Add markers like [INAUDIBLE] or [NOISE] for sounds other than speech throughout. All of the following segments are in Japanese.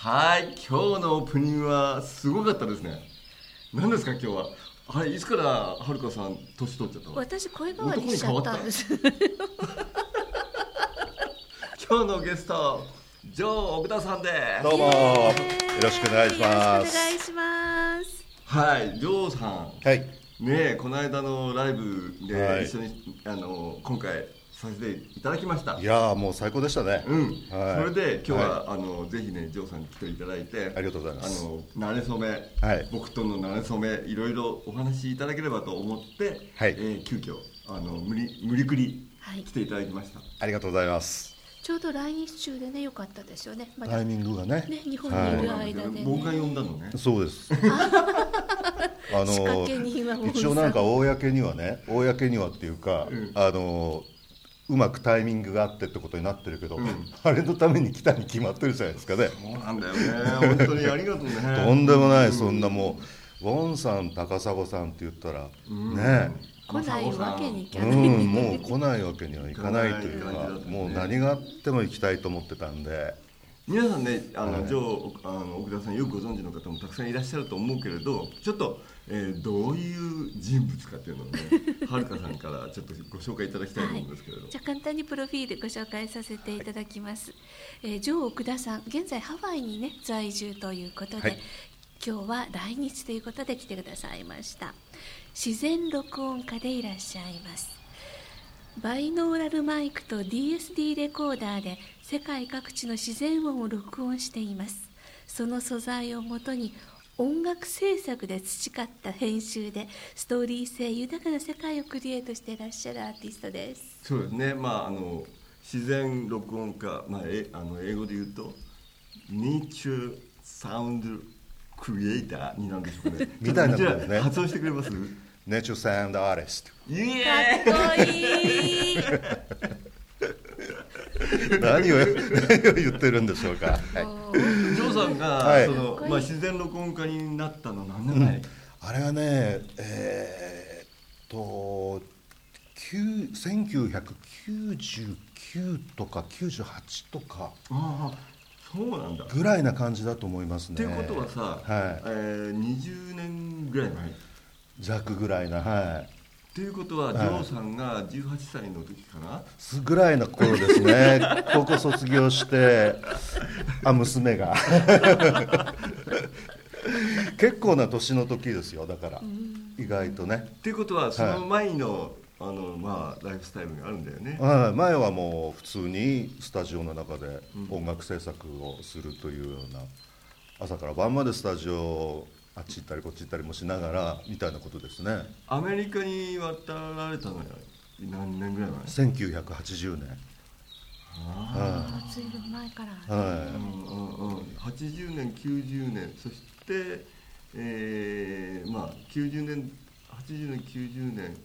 はい今日のオープニングはすごかったですね。何ですか今日は？あれいつからはるかさん年取っちゃったの？私声変わりしちゃったんです。[LAUGHS] 今日のゲストジョー奥田さんです。どうも。よろしくお願いします。よろしくお願いします。はいジョーさん。はい。ねえこの間のライブはい。で一緒に、あの今回させていただきました。いやーもう最高でしたね。うん、はい。それで今日は、はあのぜひねジョーさんに来ていただいて。ありがとうございます。あの慣れ初め、はい。僕との慣れ初めいろいろお話しいただければと思って、はい。えー急遽あの無理無理くりはい。来ていただきました、ありがとうございます。ちょうど来日中でね良かったですよね。まだタイミングがね。ね日本にいる間でね。僕が呼んだのね。そうです。[LAUGHS] あ仕掛け人はもう一応なんか公にはね公にはっていうか、うん。あのうまくタイミングがあってってことになってるけど、うん。あれのために来たに決まってるじゃないですかね。そうなんだよね。本当にありがとうね。とんでもない、うそんなもうウォンさん高砂さんって言ったら、うん。ね来ないわけにいかうない、んもう来ないわけにはいかないというかもう何があっても行きたいと思ってたんで皆さんねあの、はい。ジョーあの奥田さんよくご存知の方もたくさんいらっしゃると思うけれどちょっと、えーどういう人物かっていうのをね [LAUGHS] はるかさんからちょっとご紹介いただきたいと思うんですけれど、じゃあ簡単にプロフィールご紹介させていただきます、えー、ジョー奥田さん現在ハワイにね在住ということで、はい。今日は来日ということで来てくださいました。自然録音家でいらっしゃいます。バイノーラルマイクと DSD レコーダーで世界各地の自然音を録音しています。その素材をもとに音楽制作で培った編集でストーリー性豊かな世界をクリエイトしていらっしゃるアーティストです。そうですね。まああの自然録音家、まあ、えあの英語で言うと Nature Sound Creator になるんでしょうかね。[LAUGHS] みたいなことですね。発音してくれます？ネチューサウンドアー。ティストイエかっこいい [LAUGHS] [LAUGHS] 何を何を言ってるんでしょうか、ジョーさんが、はい。そのまあ、自然録音家になったの何年前、あれはねえーっと9 1999とか98とかああそうなんだ。ぐらいな感じだと思いますね。っていうことはさ、はい。えー、20年ぐらい前？っ弱ぐらいなはいていうことは、はい。ジョーさんが18歳の時かなすぐらいの頃ですね。[LAUGHS] 高校卒業してあ娘が。[LAUGHS] 結構な年の時ですよだから。意外とね。っていうことはその前の,、あのまあ、ライフスタイルがあるんだよね、はい。前はもう普通にスタジオの中で音楽制作をするというような朝から晩までスタジオあっち行ったりこっち行ったりもしながらみたいなことですね。アメリカに渡られたのは何年ぐらい前？1980年あずいぶん前から、はあ、うんうんうん、80年90年。そして、えー、まあ90年80年90年。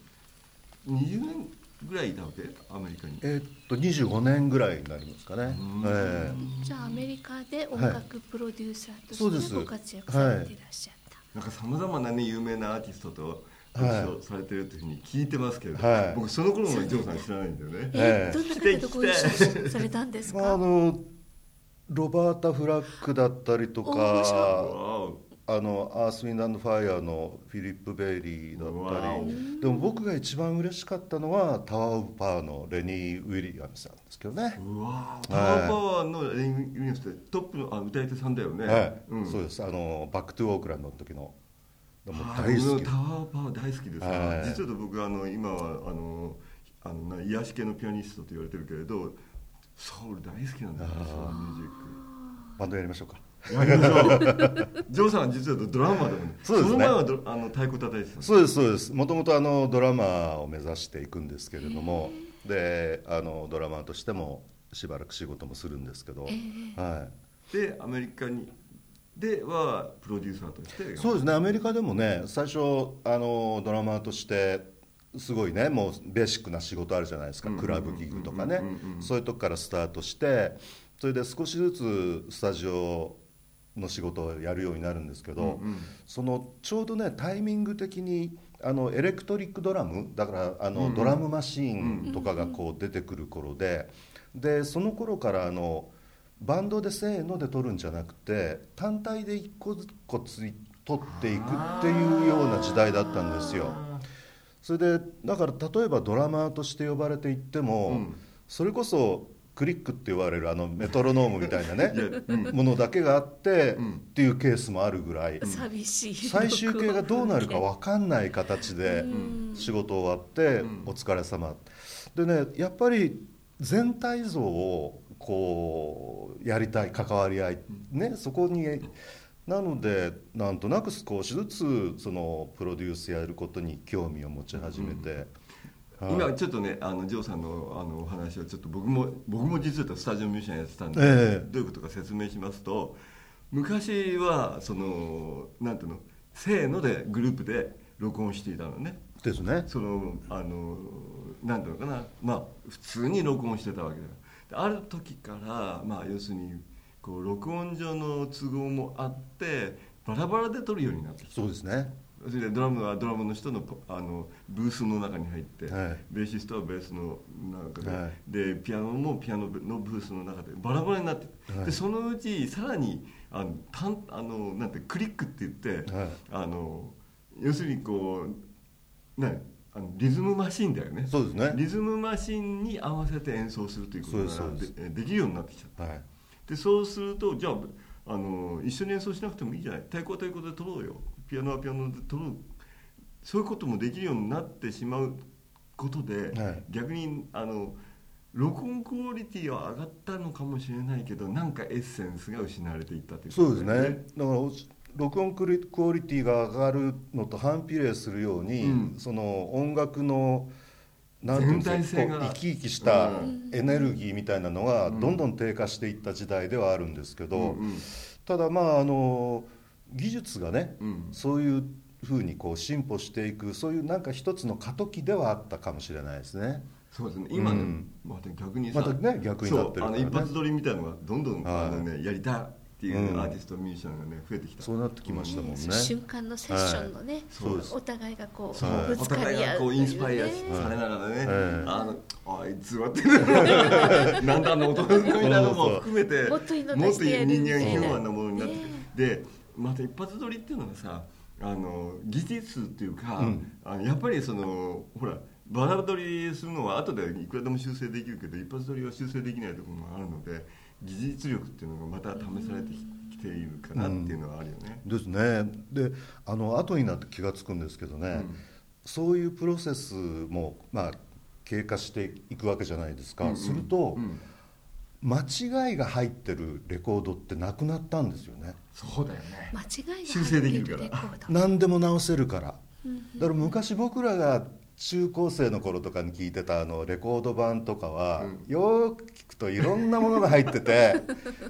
20年ぐらいいたわけ？アメリカに。いえーっと25年ぐらいになりますかね。ん。ええ。じゃあアメリカで音楽プロデューサーとしてご活躍されていらっしゃった、なんかさまざまなね有名なアーティストとごはい。一緒されてるというふうに聞いてますけど、はい。僕その頃のジョーさん知らないんだよね。どんな方とご一緒されたんですまあ、のロバータ・フラッグだったりとかあのアース・ウィンド・ファイアのフィリップ・ベイリーだったりでも僕が一番嬉しかったのはタワー・オブ・パワーのレニー・ウィリアムさんですけどね、うわータワーパワーのレニー・ウィリアムスってトップのあ歌い手さんだよね、はい。うん、そうです。あのバック・トゥ・オークランドの時のも大好き。僕タワーパワー大好きです。から、はい。実は僕あの今はあのあのな癒し系のピアニストと言われてるけれどソウル大好きなんだよソウルミュージック。バンドやりましょうかやりましょう。ジョーさんは実はドラマーだもそうですね。の前はドあの太鼓叩いてたのそうですそうです。もともとあのドラマーを目指していくんですけれどもであのドラマーとしてもしばらく仕事もするんですけど、えはでアメリカにではプロデューサーとしてそうですね。アメリカでもね最初あのドラマーとしてすごいねもうベーシックな仕事あるじゃないですか。クラブギグとかね。そういうとこからスタートしてそれで少しずつスタジオの仕事をやるようになるんですけど、そのちょうどねタイミング的にあのエレクトリックドラムだからあの、ドラムマシーンとかがこう出てくる頃ででその頃からあのバンドでせーので撮るんじゃなくて単体で一個ずつ撮っていくっていうような時代だったんですよ。それでだから例えばドラマーとして呼ばれていっても、うん、それこそクリックって言われるあのメトロノームみたいなね [LAUGHS] ものだけがあって、っていうケースもあるぐらい。寂しい。最終形がどうなるか分かんない形で仕事終わって「お疲れ様。でねやっぱり全体像をこうやりたい関わり合いねそこになのでなんとなく少しずつそのプロデュースやることに興味を持ち始めて。今ちょっとねあのジョーさんのあのお話をちょっと僕も僕も実はスタジオミュージシャンやってたんで、えー、どういうことか説明しますと昔はそのなんていうのせーのでグループで録音していたのね。ですね。そのあのなんていうのかな。まあ普通に録音してたわけだよ。ある時からまあ要するにこう録音上の都合もあってバラバラで撮るようになってきた。そうですねそれでドラムはドラムの人のあのブースの中に入って、はい、ベーシストはベースの中ではい、でピアノもピアノのブースの中でバラバラになって、はい、でそのうちさらにあのたんあのなんてクリックって言って、あの要するにこうねあのリズムマシンだよね。そうですね。リズムマシンに合わせて演奏するということがでできるようになってきちゃった、はい、でそうするとじゃああの一緒に演奏しなくてもいいじゃない。太鼓は太鼓で撮ろうよピアノはピアノで撮ろうそういうこともできるようになってしまうことで、はい、逆にあの録音クオリティは上がったのかもしれないけどなんかエッセンスが失われていったという、ね、そうですね。だから録音クオリティが上がるのと反比例するように、うん、その音楽のなんていうんですか生き生きしたエネルギーみたいなのがどんどん低下していった時代ではあるんですけど、うんうん、ただまああの技術がね、うん、そういうふうにこう進歩していくそういうなんか一つの過渡期ではあったかもしれないですね。そうですね。今ね、うん、また逆にまたね逆になってる、ね、あの一発撮りみたいなのがどんどん、あのね、やりたいっていうアーティスト、ミュージシャンがね増えてきた。そうなってきましたもんね、瞬間のセッションのね、お互いがこうぶつかり合うお互いがこうインスパイアされながらね、あのあいつはって [LAUGHS] なんだあの男の子みたいなのも含めてもっと人間ヒューマンなものになって。でまた一発撮りっていうのがさあの技術っていうか、あのやっぱりそのほらバラ撮りするのは後でいくらでも修正できるけど一発撮りは修正できないところもあるので技術力っていうのがまた試されてきているかなっていうのはあるよね。うん、ですね。であの後になって気が付くんですけどね、うん、そういうプロセスも、まあ、経過していくわけじゃないですか。うんうん、すると、間違いが入ってるレコードってなくなったんですよね。そうだよね。間違い修正できるから。何でも直せるから。だから昔僕らが中高生の頃とかに聞いてたあのレコード版とかは、うん、よく聞くといろんなものが入ってて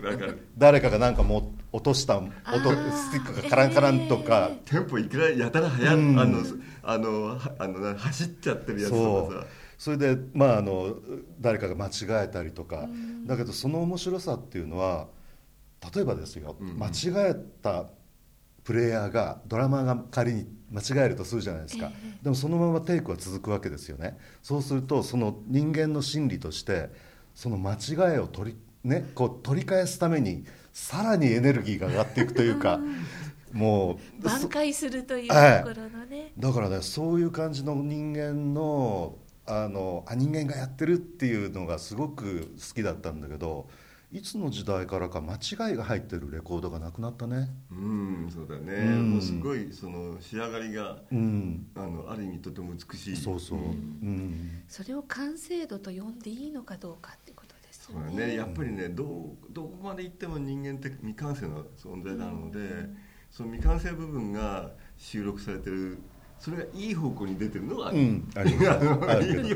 [LAUGHS] 誰かがなんかも落とした音スティックがカランカランとか、えー、テンポいくらやたら速、うん、あのあのあの走っちゃってるやつとかさそれでまああの誰かが間違えたりとか、うん、だけどその面白さっていうのは例えばですよ、間違えたプレイヤーがドラマーが仮に間違えるとするじゃないですか、えー、でもそのままテイクは続くわけですよね。そうするとその人間の心理としてその間違いを取り,、ね、こう取り返すためにさらにエネルギーが上がっていくというか。もう挽回するというところのね、はい、だからねそういう感じの人間のあのあ人間がやってるっていうのがすごく好きだったんだけどいつの時代からか間違いが入ってるレコードがなくなったね。うんそうだね、うん、もうすごいその仕上がりが、うん、あのある意味とても美しい。そうそう、うん、それを完成度と呼んでいいのかどうかってことですよね。ね。やっぱりねどうどこまでいっても人間って未完成の存在なので、その未完成部分が収録されてるそれがいい方向に出てるのは、うんあ [LAUGHS] いい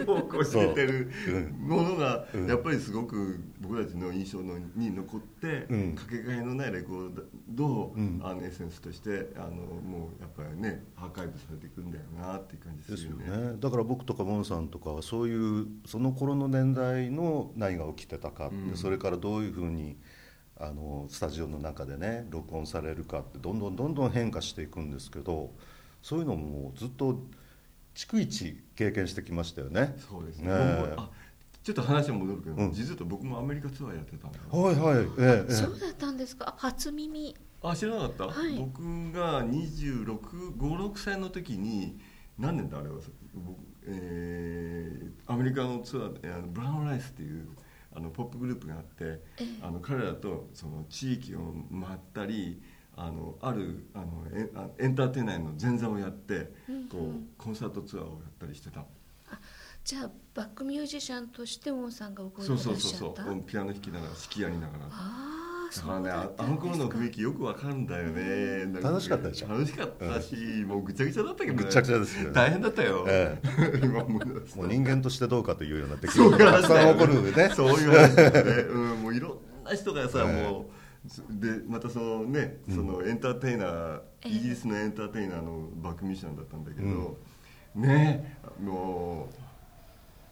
方向に出てるものがうん。やっぱりすごく僕たちの印象のに残って、うん。かけがえのないレコードを、うん。あのエッセンスとしてあのもうやっぱりねアーカイブされていくんだよなっていう感じですすよね。ね。だから僕とかモンさんとかはそういうその頃の年代の何が起きてたかうん。それからどういうふうにあのスタジオの中でね録音されるかってどんどんどんどん変化していくんですけどそういうのもずっと逐一経験してきましたよね。そうですね。ねちょっと話は戻るけど、うん。実は僕もアメリカツアーやってたんだよ。はいはい、ええええ。そうだったんですか？初耳。あ知らなかった、はい。僕が2656歳の時に何年だあれは？僕、えーアメリカのツアーであのブラウンライスっていうあのポップグループがあってええ。あの彼らとその地域を回ったりあのあるあのエンターテイナーの前座をやってうんこうコンサートツアーをやったりしてた。じゃあバックミュージシャンとしてウォンさんが動いてそうらっしゃった？そうそうそうう。んピアノ弾きながら指揮やりながら。ああだからねそうだったああの頃の雰囲気気よくわかるんだよね。楽しかったでしょ？楽しかったし、もうぐちゃぐちゃだったけどね。ぐっちゃぐちゃですよね。大変だったよ、え今思い出すと。もう人間としてどうかというような出来そういう事がたくさん話だよ起こるね。そういう話だよね、うん、もういろんな人がさ、ええ。もうでまたそのねそのエンターテイナー、ええ。イギリスのエンターテイナーのバックミュージシャンだったんだけど、ねも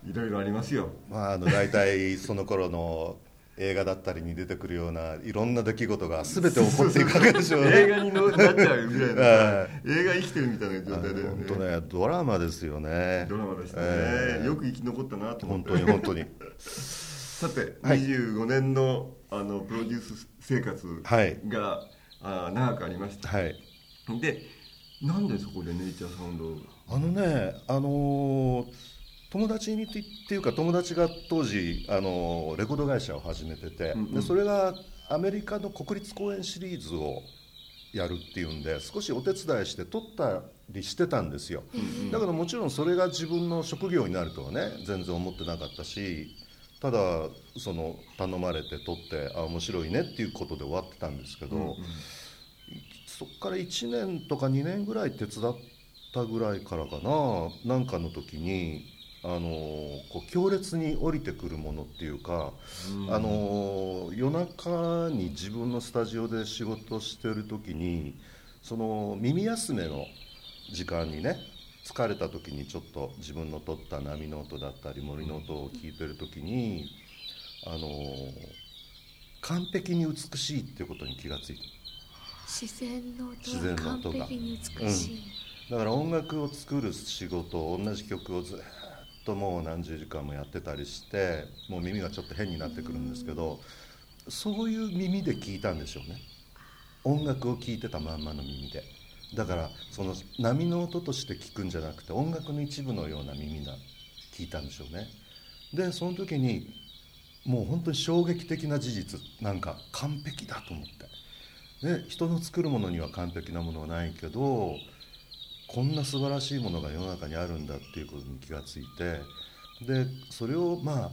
ういろいろありますよ。まあ、あの大体その頃の映画だったりに出てくるようないろんな出来事が全て起こっていくわけでしょうね。[LAUGHS] 映画にのなっちゃうぐらいのさ [LAUGHS] え。映画生きてるみたいな状態だよね。本当ねドラマですよね。ドラマでしたね、ええ。よく生き残ったなと思っ本て当に本当に [LAUGHS] さて、はい。25年のあのプロデュース生活はい。が、あ長くありました、はい。でなんでそこでネイチャーサウンドを？あのねあのー友達にっていうか友達が当時、あのーレコード会社を始めてて、うんうん。でそれがアメリカの国立公演シリーズをやるっていうんで少しお手伝いして撮ったりしてたんですよ、うんだからもちろんそれが自分の職業になるとはね全然思ってなかったしただその頼まれて撮ってあ面白いねっていうことで終わってたんですけど、うんうん。そこから1年とか2年ぐらい手伝ったぐらいからかななんかの時にあのこう強烈に降りてくるものっていうか、あの夜中に自分のスタジオで仕事してる時にその耳休めの時間にね疲れた時にちょっと自分の撮った波の音だったり森の音を聞いてる時にあの完璧に美しいっていうことに気がついた。自然の音が。完璧に美しい、だから音楽を作る仕事同じ曲をずっともう何十時間もやってたりしてもう耳がちょっと変になってくるんですけどそういう耳で聞いたんでしょうね。音楽を聴いてたまんまの耳でだからその波の音として聞くんじゃなくて音楽の一部のような耳が聞いたんでしょうね。でその時にもう本当に衝撃的な事実なんか完璧だと思って。で人の作るものには完璧なものはないけどこんな素晴らしいものが世の中にあるんだっていうことに気がついてでそれをまあ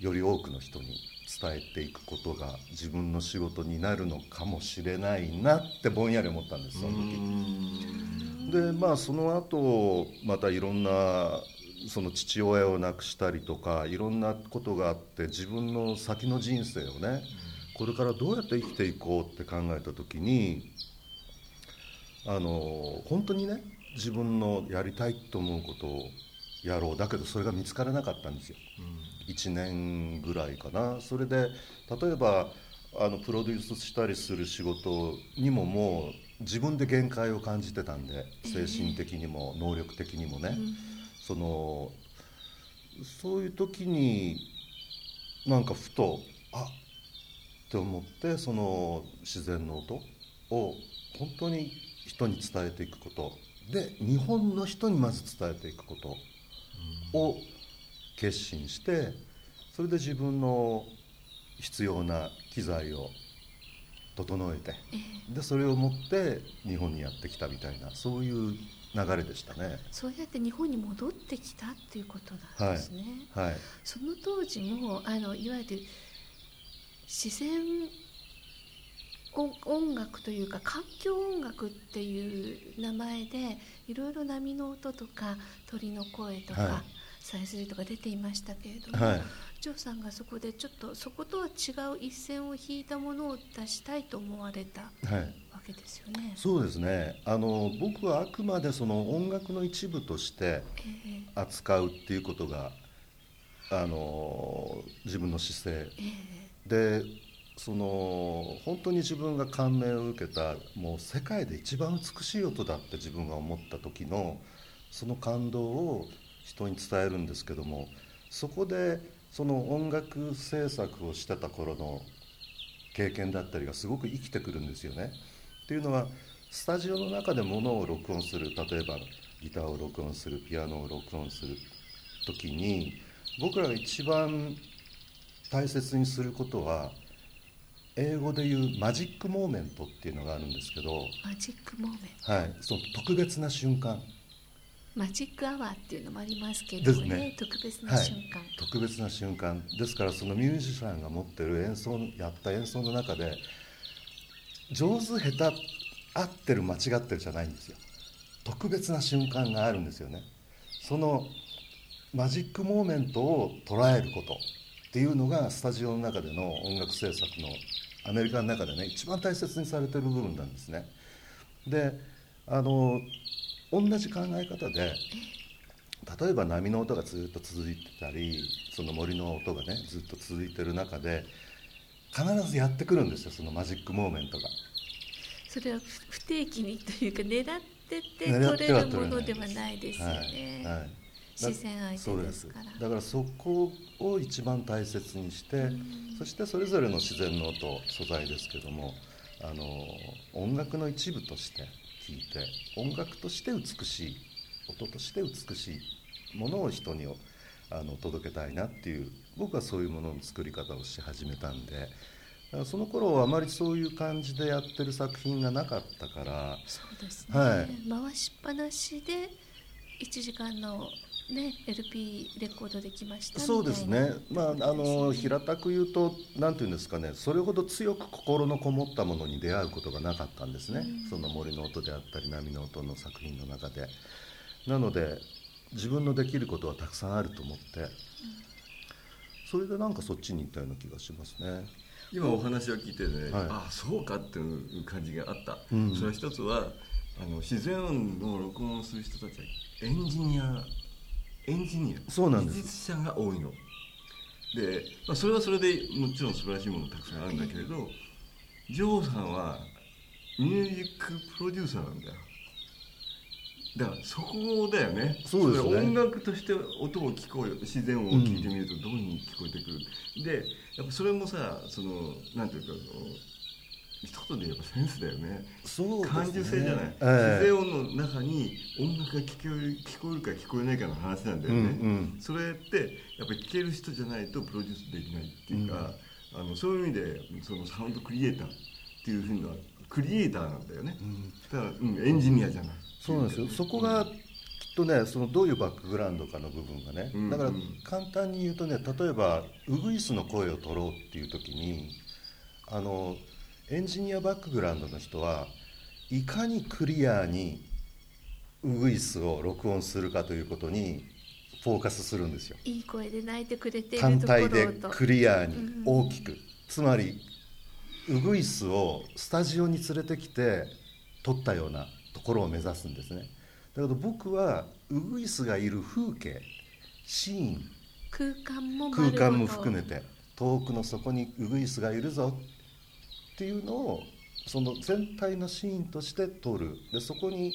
より多くの人に伝えていくことが自分の仕事になるのかもしれないなってぼんやり思ったんですその時。でまあその後またいろんなその父親を亡くしたりとかいろんなことがあって自分の先の人生をねこれからどうやって生きていこうって考えた時にあの本当にね自分のやりたいと思うことをやろう。だけどそれが見つからなかったんですよ1年ぐらいかな。それで例えばあのプロデュースしたりする仕事にももう自分で限界を感じてたんで精神的にも能力的にもね、そのそういう時になんかふとあって思ってその自然の音を本当に人に伝えていくこと。で日本の人にまず伝えていくこと。を決心してそれで自分の必要な機材を整えてでそれを持って日本にやってきたみたいなそういう流れでしたね。そうやって日本に戻ってきたっていうことなんですね、はい、その音音楽というか環境音楽っていう名前でいろいろ波の音とか鳥の声とか、はいさえずりとか出ていましたけれども、はい。ジョーさんがそこでちょっとそことは違う一線を引いたものを出したいと思われたはい。わけですよね。そうですね。あの僕はあくまでその音楽の一部としてええ。扱うっていうことがあの自分の姿勢。えでその本当に自分が感銘を受けたもう世界で一番美しい音だって自分が思った時のその感動を人に伝えるんですけどもそこでその音楽制作をしてた頃の経験だったりがすごく生きてくるんですよね。っていうのはスタジオの中で物を録音する例えばギターを録音するピアノを録音する時に僕らが一番大切にすることは英語で言うマジックモーメントっていうのがあるんですけど、えマジックモーメントはい、その特別な瞬間マジックアワーっていうのもありますけれどもね。ね特別な瞬間、特別な瞬間。ですからそのミュージシャンが持ってる演奏やった演奏の中で上手下手合ってる間違ってるじゃないんですよ。特別な瞬間があるんですよね。そのマジックモーメントを捉えることっていうのがスタジオの中での音楽制作のアメリカの中でね一番大切にされてる部分なんですね。であの同じ考え方で例えば波の音がずっと続いてたりその森の音がねずっと続いてる中で必ずやってくるんですよそのマジックモーメントが。それは不定期にというか狙ってて取れるものではないですよね、はいはい。自然相手ですから。そうです。だからそこを一番大切にしてそしてそれぞれの自然の音素材ですけどもあの音楽の一部として聴いて音楽として美しい音として美しいものを人にあの届けたいなっていう僕はそういうものの作り方をし始めたんでその頃はあまりそういう感じでやってる作品がなかったからそうですね、はい。回しっぱなしで1時間の、ね、LP レコードできましたそうですね。な、まあ、あの平たく言うと何て言うんですかね。それほど強く心のこもったものに出会うことがなかったんですね、うん。その森の音であったり波の音の作品の中で。なので自分のできることはたくさんあると思って、それでなんかそっちに行ったような気がしますね。今お話を聞いてね、はい。ああそうかっていう感じがあった、うん。それは一つはあの自然音の録音をする人たちはエンジニアエンジニア。そうなんです。技術者が多いの。で、まあ、それはそれでもちろん素晴らしいものたくさんあるんだけれどジョーさんはミュージックプロデューサーなんだよ。だからそこだよね。そうですね。れ音楽として音を聞こえ自然音を聞いてみるとどういうふうに聞こえてくる、でやっぱそれもさそのなんていうかその一言で言えばセンスだよね。そうですね。感受性じゃない、ええ。自然音の中に音楽が聞こえる聞こえるか聞こえないかの話なんだよね、うんうん。それってやっぱり聞ける人じゃないとプロデュースできないっていうか、あのそういう意味でそのサウンドクリエイターっていうふうなクリエイターなんだよね、だから、うん、エンジニアじゃないそうなんですよ。そこがきっとねそのどういうバックグラウンドかの部分がね、うんだから簡単に言うとね例えばウグイスの声を取ろうっていう時にあのエンジニアバックグラウンドの人はいかにクリアにウグイスを録音するかということにフォーカスするんですよ。いい声で泣いてくれている単ところ体でとクリアに大きく、つまりウグイスをスタジオに連れてきて撮ったようなところを目指すんですね。だけど僕はウグイスがいる風景シーン空間も含めて遠くの底にウグイスがいるぞっていうのをその全体のシーンとして撮る。でそこに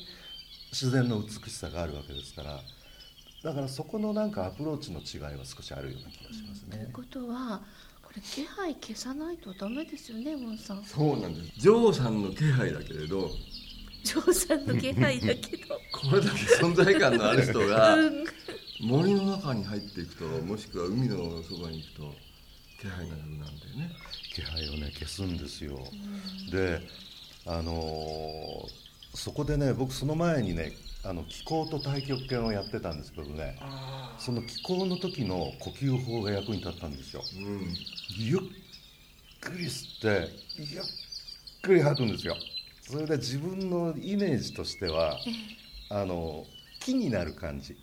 自然の美しさがあるわけですから。だからそこのなんかアプローチの違いは少しあるような気がしますね。という。ことはこれ気配消さないとダメですよねモンさん。そうなんです。ジョーさんの気配だけれどジョーさんの気配だけど。[LAUGHS] これだけ存在感のある人がうん。森の中に入っていくともしくは海のそばに行くと気配がなくなるんだよね気配をね消すんですよ、であのーそこでね僕その前にねあの気候と太極拳をやってたんですけどね。あその気候の時の呼吸法が役に立ったんですよ。うん。ゆっくり吸ってゆっくり吐くんですよ。それで自分のイメージとしてはあの木になる感じ。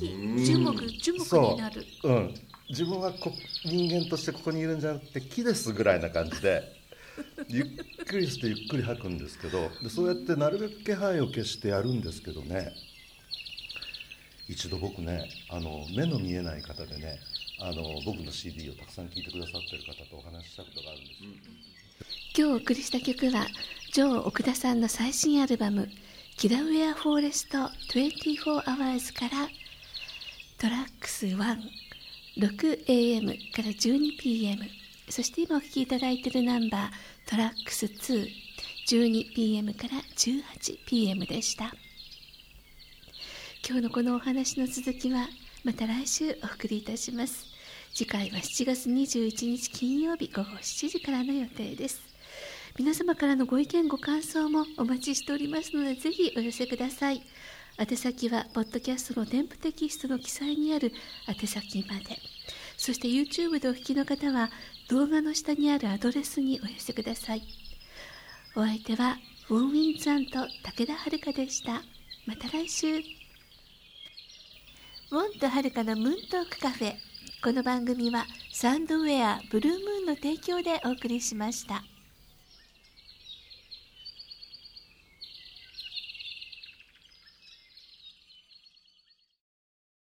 木樹木樹木になる。そう、うん、自分はこ人間としてここにいるんじゃなくて木ですぐらいな感じで [LAUGHS] ゆっくりしてゆっくり吐くんですけどでそうやってなるべく気配を消してやるんですけどね一度僕ねあの目の見えない方でねあの僕の CD をたくさん聴いてくださってる方とお話ししたことがあるんですよ、今日お送りした曲はジョー奥田さんの最新アルバム「キラウェア・フォーレスト 24Hours」からトラックス 6am から 12pm そして今お聴きいただいているナンバートラックス 212pm から 18pm でした。今日のこのお話の続きはまた来週お送りいたします。次回は7月21日金曜日午後7時からの予定です。皆様からのご意見ご感想もお待ちしておりますのでぜひお寄せください。宛先はポッドキャストの添付テキストの記載にある宛先まで。そして YouTube でお聞きの方は動画の下にあるアドレスにお寄せください。お相手はウォンウィンザンと武田遥でした。また来週。ウォンとはるかのムーントークカフェ。この番組はサンドウェアブルームーンの提供でお送りしました。